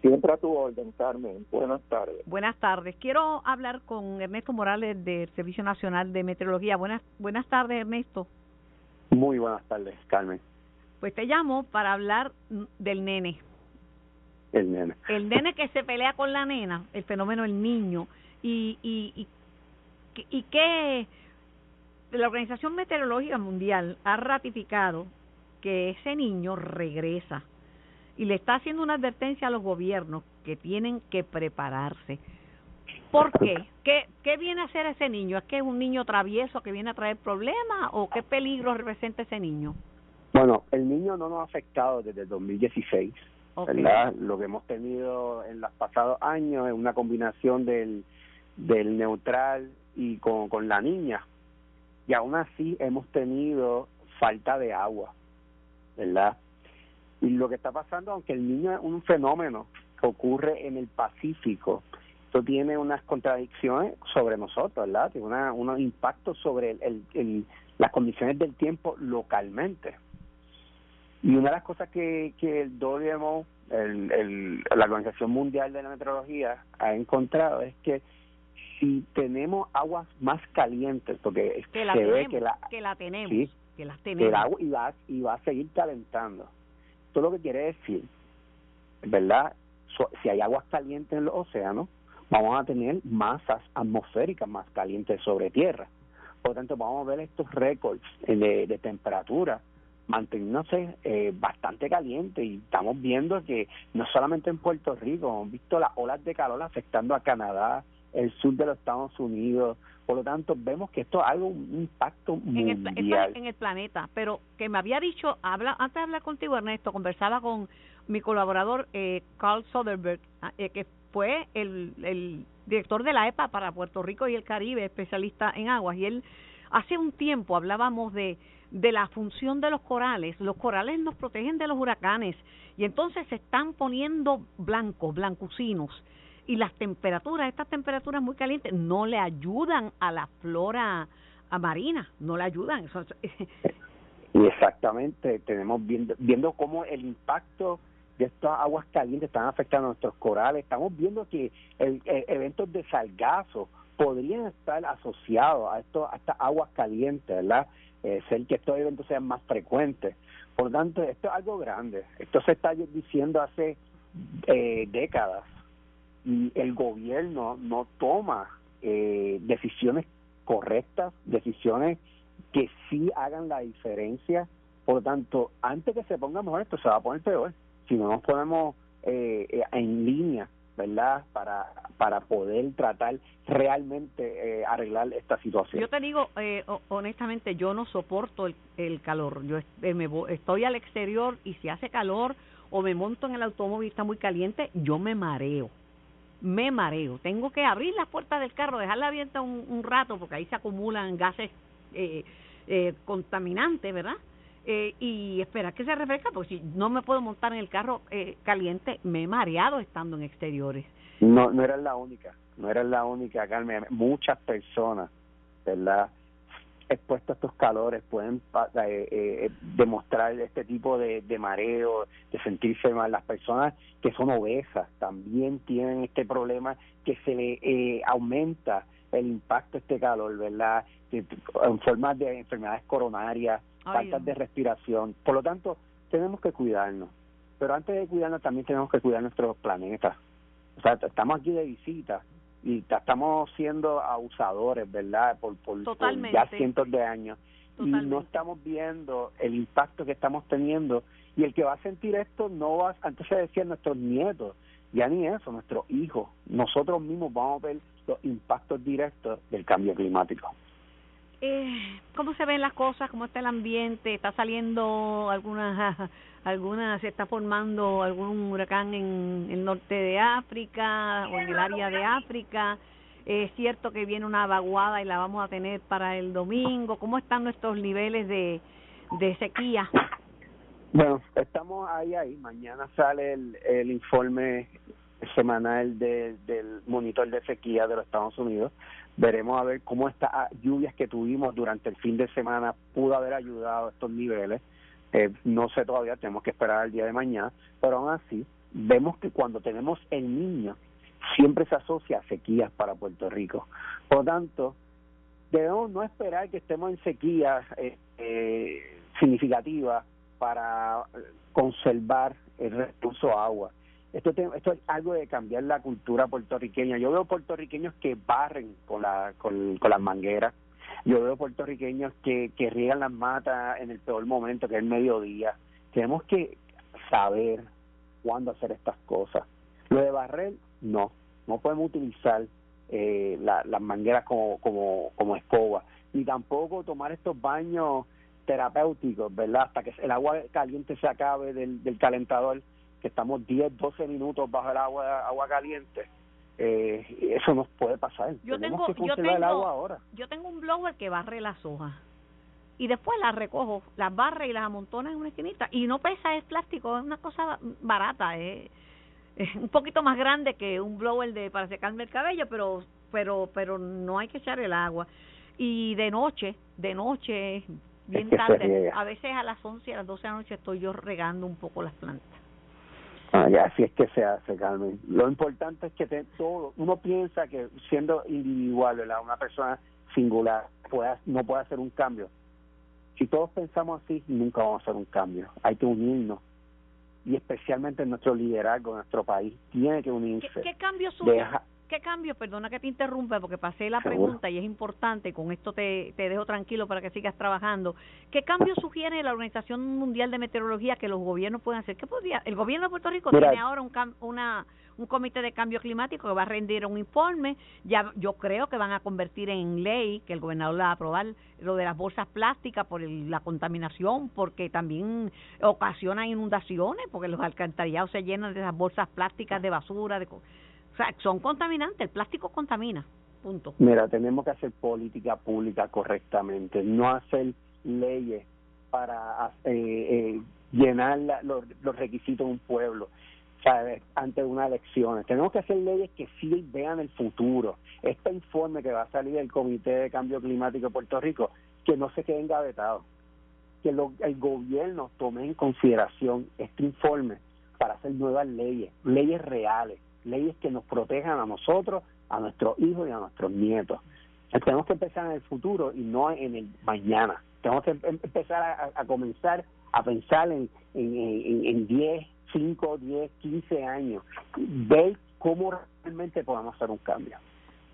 Siempre a tu orden, Carmen. Buenas tardes. Buenas tardes. Quiero hablar con Ernesto Morales del Servicio Nacional de Meteorología. Buenas, buenas tardes, Ernesto. Muy buenas tardes, Carmen. Pues te llamo para hablar del nene. El nene. El nene que se pelea con la nena, el fenómeno del niño. Y, y, y, y que la Organización Meteorológica Mundial ha ratificado que ese niño regresa y le está haciendo una advertencia a los gobiernos que tienen que prepararse. ¿Por qué? ¿Qué, qué viene a hacer ese niño? ¿Es que es un niño travieso que viene a traer problemas o qué peligro representa ese niño? Bueno, el niño no nos ha afectado desde el 2016, ¿verdad? Lo que hemos tenido en los pasados años es una combinación del, del neutral y con, con la niña. Y aún así hemos tenido falta de agua, ¿verdad? Y lo que está pasando, aunque el niño es un fenómeno que ocurre en el Pacífico, esto tiene unas contradicciones sobre nosotros, ¿verdad? Tiene una, unos impactos sobre el, el, las condiciones del tiempo localmente. Y una de las cosas que, que el WMO, la Organización Mundial de la Meteorología, ha encontrado es que si tenemos aguas más calientes, porque que se ve que la, que la tenemos, que las tenemos. El agua y va, y va a seguir calentando esto lo que quiere decir, ¿verdad? si hay aguas calientes en los océanos, vamos a tener masas atmosféricas más calientes sobre tierra. Por lo tanto, vamos a ver estos récords de, de temperatura manteniéndose eh, bastante caliente y estamos viendo que no solamente en Puerto Rico, hemos visto las olas de calor afectando a Canadá, el sur de los Estados Unidos, por lo tanto vemos que esto es algo un impacto mundial en el, en el planeta, pero que me había dicho, habla antes de hablar contigo Ernesto, conversaba con mi colaborador eh, Carl Soderberg, ah, eh, que fue el, el director de la EPA para Puerto Rico y el Caribe, especialista en aguas, y él hace un tiempo hablábamos de de la función de los corales. Los corales nos protegen de los huracanes. Y entonces se están poniendo blancos, blancucinos. Y las temperaturas, estas temperaturas muy calientes, no le ayudan a la flora marina, no le ayudan. Exactamente, tenemos viendo, viendo cómo el impacto de estas aguas calientes están afectando a nuestros corales. Estamos viendo que el, eventos de salgazo podrían estar asociados a, esto, a estas aguas calientes, ¿verdad? eh, ser que estos eventos sean más frecuentes. Por tanto, esto es algo grande. Esto se está diciendo hace eh, décadas y el gobierno no toma eh, decisiones correctas, decisiones que sí hagan la diferencia. Por lo tanto, antes que se ponga mejor, esto se va a poner peor. Si no nos ponemos eh, eh en línea ¿verdad? Para, para poder tratar realmente eh, arreglar esta situación. Yo te digo, eh, honestamente, yo no soporto el, el calor. Yo eh, me, estoy al exterior y si hace calor o me monto en el automóvil está muy caliente, yo me mareo. Me mareo. Tengo que abrir las puertas del carro, dejarla abierta un, rato porque ahí se acumulan gases eh, eh, contaminantes, ¿verdad? eh, y esperar que se refresca, porque si no me puedo montar en el carro eh, caliente, me he mareado estando en exteriores. No, no eres la única, no eres la única, Carmen. Muchas personas, ¿verdad? Expuestas a estos calores pueden eh, eh, demostrar este tipo de, de mareo, de sentirse mal. Las personas que son obesas también tienen este problema que se le eh, aumenta el impacto de este calor, ¿verdad? En forma de enfermedades coronarias, faltas de respiración. Por lo tanto, tenemos que cuidarnos. Pero antes de cuidarnos, también tenemos que cuidar nuestro planeta. O sea, estamos aquí de visita y estamos siendo abusadores, ¿verdad? Por, por, ya cientos de años. Y no estamos viendo el impacto que estamos teniendo. Y el que va a sentir esto no va, antes se decía nuestros nietos, ya ni eso, nuestros hijos. Nosotros mismos vamos a ver los impactos directos del cambio climático eh, cómo se ven las cosas, cómo está el ambiente, está saliendo alguna, alguna, se está formando algún huracán en el norte de África o en el área de África. Es cierto que viene una vaguada y la vamos a tener para el domingo. ¿Cómo están nuestros niveles de, de sequía? Bueno, estamos ahí, ahí. Mañana sale el, informe semanal del monitor de sequía de los Estados Unidos veremos a ver cómo estas lluvias que tuvimos durante el fin de semana pudo haber ayudado a estos niveles. Eh, no sé todavía, tenemos que esperar al día de mañana, pero aún así vemos que cuando tenemos el niño siempre se asocia a sequías para Puerto Rico. Por lo tanto, debemos no esperar que estemos en sequías eh, eh, significativas para conservar el recurso agua esto, esto es algo de cambiar la cultura puertorriqueña. Yo veo puertorriqueños que barren con, la, con, con las mangueras. Yo veo puertorriqueños que, que riegan las matas en el peor momento, que es el mediodía. Tenemos que saber cuándo hacer estas cosas. Lo de barrer, no. No podemos utilizar eh, las mangueras como, como, escoba. Ni tampoco tomar estos baños terapéuticos, ¿verdad? Hasta que el agua caliente se acabe del, calentador que estamos 10, 12 minutos bajo el agua caliente, eh, eso nos puede pasar. Yo tengo, yo tengo, el agua ahora. Yo tengo un blower que barre las hojas y después las recojo, las barre y las amontona en una esquinita y no pesa, es plástico, es una cosa barata, es, un poquito más grande que un blower de para secarme el cabello, pero pero pero no hay que echar el agua. Y de noche, de noche, bien tarde, a veces a las 11, a las 12 de la noche estoy yo regando un poco las plantas. Ah, así es que se hace, Carmen. Lo importante es que todo, uno piensa que siendo individual, ¿verdad? una persona singular, pueda, no puede hacer un cambio. Si todos pensamos así, nunca vamos a hacer un cambio. Hay que unirnos. Y especialmente en nuestro liderazgo, nuestro país, tiene que unirse. ¿Qué, qué cambio surge? ¿Qué cambio? Perdona que te interrumpa porque pasé la pregunta y es importante, con esto te, te dejo tranquilo para que sigas trabajando. ¿Qué cambio sugiere la Organización Mundial de Meteorología que los gobiernos pueden hacer? ¿Qué podría? El gobierno de Puerto Rico tiene ahora un, una, un comité de cambio climático que va a rendir un informe. Ya yo creo que van a convertir en ley, que el gobernador la va a aprobar, lo de las bolsas plásticas por la contaminación, porque también ocasiona inundaciones, porque los alcantarillados se llenan de esas bolsas plásticas de basura. De, son contaminantes, el plástico contamina. Punto. Mira, tenemos que hacer política pública correctamente, no hacer leyes para eh, eh, llenar los, los requisitos de un pueblo. ¿sabes? ante una elección. Tenemos que hacer leyes que sí vean el futuro. Este informe que va a salir del Comité de Cambio Climático de Puerto Rico, que no se quede engavetado, que el gobierno tome en consideración este informe para hacer nuevas leyes, leyes reales, leyes que nos protejan a nosotros, a nuestros hijos y a nuestros nietos. Tenemos que empezar en el futuro y no en el mañana. Tenemos que em-, empezar a, comenzar a pensar en, en, en 10, 5, 10, 15 años, ver cómo realmente podemos hacer un cambio.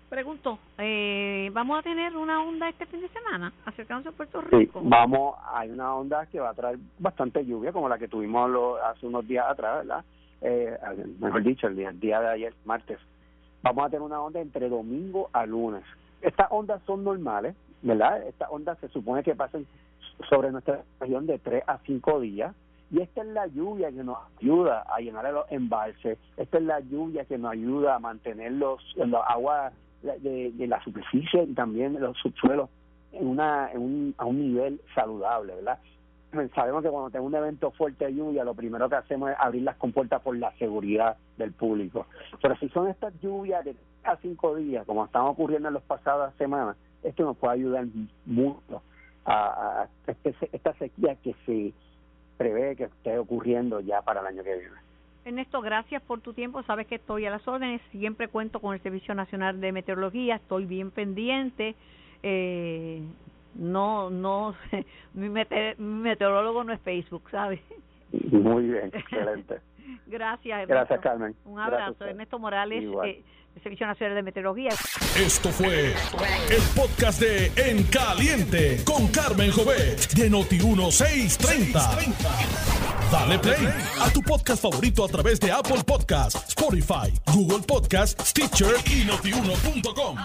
Pregunto, eh, ¿vamos a tener una onda este fin de semana acercándose a Puerto Rico? Sí, vamos, hay una onda que va a traer bastante lluvia, como la que tuvimos hace unos días atrás, ¿verdad? Eh, mejor dicho, el día, el día de ayer, martes. Vamos a tener una onda entre domingo a lunes. Estas ondas son normales, ¿verdad? Estas ondas se supone que pasan sobre nuestra región de 3 a 5 días y esta es la lluvia que nos ayuda a llenar los embalses, esta es la lluvia que nos ayuda a mantener los, los aguas de, la superficie y también los subsuelos en una, en un, a un nivel saludable, ¿verdad? Sabemos que cuando tenemos un evento fuerte de lluvia, lo primero que hacemos es abrir las compuertas por la seguridad del público. Pero si son estas lluvias de a cinco días, como están ocurriendo en las pasadas semanas, esto nos puede ayudar mucho a, a este, esta sequía que se prevé que esté ocurriendo ya para el año que viene. Ernesto, gracias por tu tiempo. Sabes que estoy a las órdenes. Siempre cuento con el Servicio Nacional de Meteorología. Estoy bien pendiente. Eh, no, no, mi, meteorólogo no es Facebook, ¿sabes? Muy bien, excelente. gracias. Gracias, Carmen. Un abrazo. Ernesto Morales. Eh, Servicio Nacional de Meteorología. Esto fue el podcast de En Caliente con Carmen Jovet de Noti1630. Dale play a tu podcast favorito a través de Apple Podcasts, Spotify, Google Podcasts, Stitcher y notiuno.com.